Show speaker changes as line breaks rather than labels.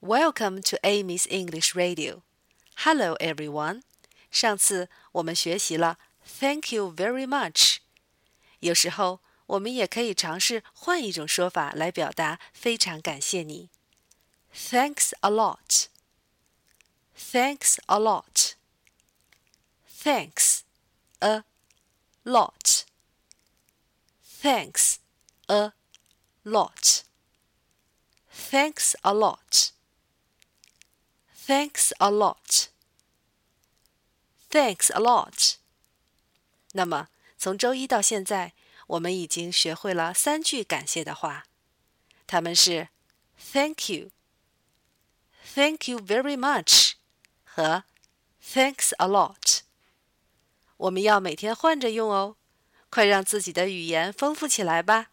Welcome to Amy's English Radio. Hello, everyone. 上次我们学习了 "Thank you very much"。有时候我们也可以尝试换一种说法来表达非常感谢你。Thanks a lot. Thanks a lot. Thanks a lot. Thanks a lot. Thanks a lot. Thanks a lot. Thanks a lot. 那么，从周一到现在，我们已经学会了三句感谢的话，它们是 Thank you, Thank you very much 和 Thanks a lot。我们要每天换着用哦，快让自己的语言丰富起来吧！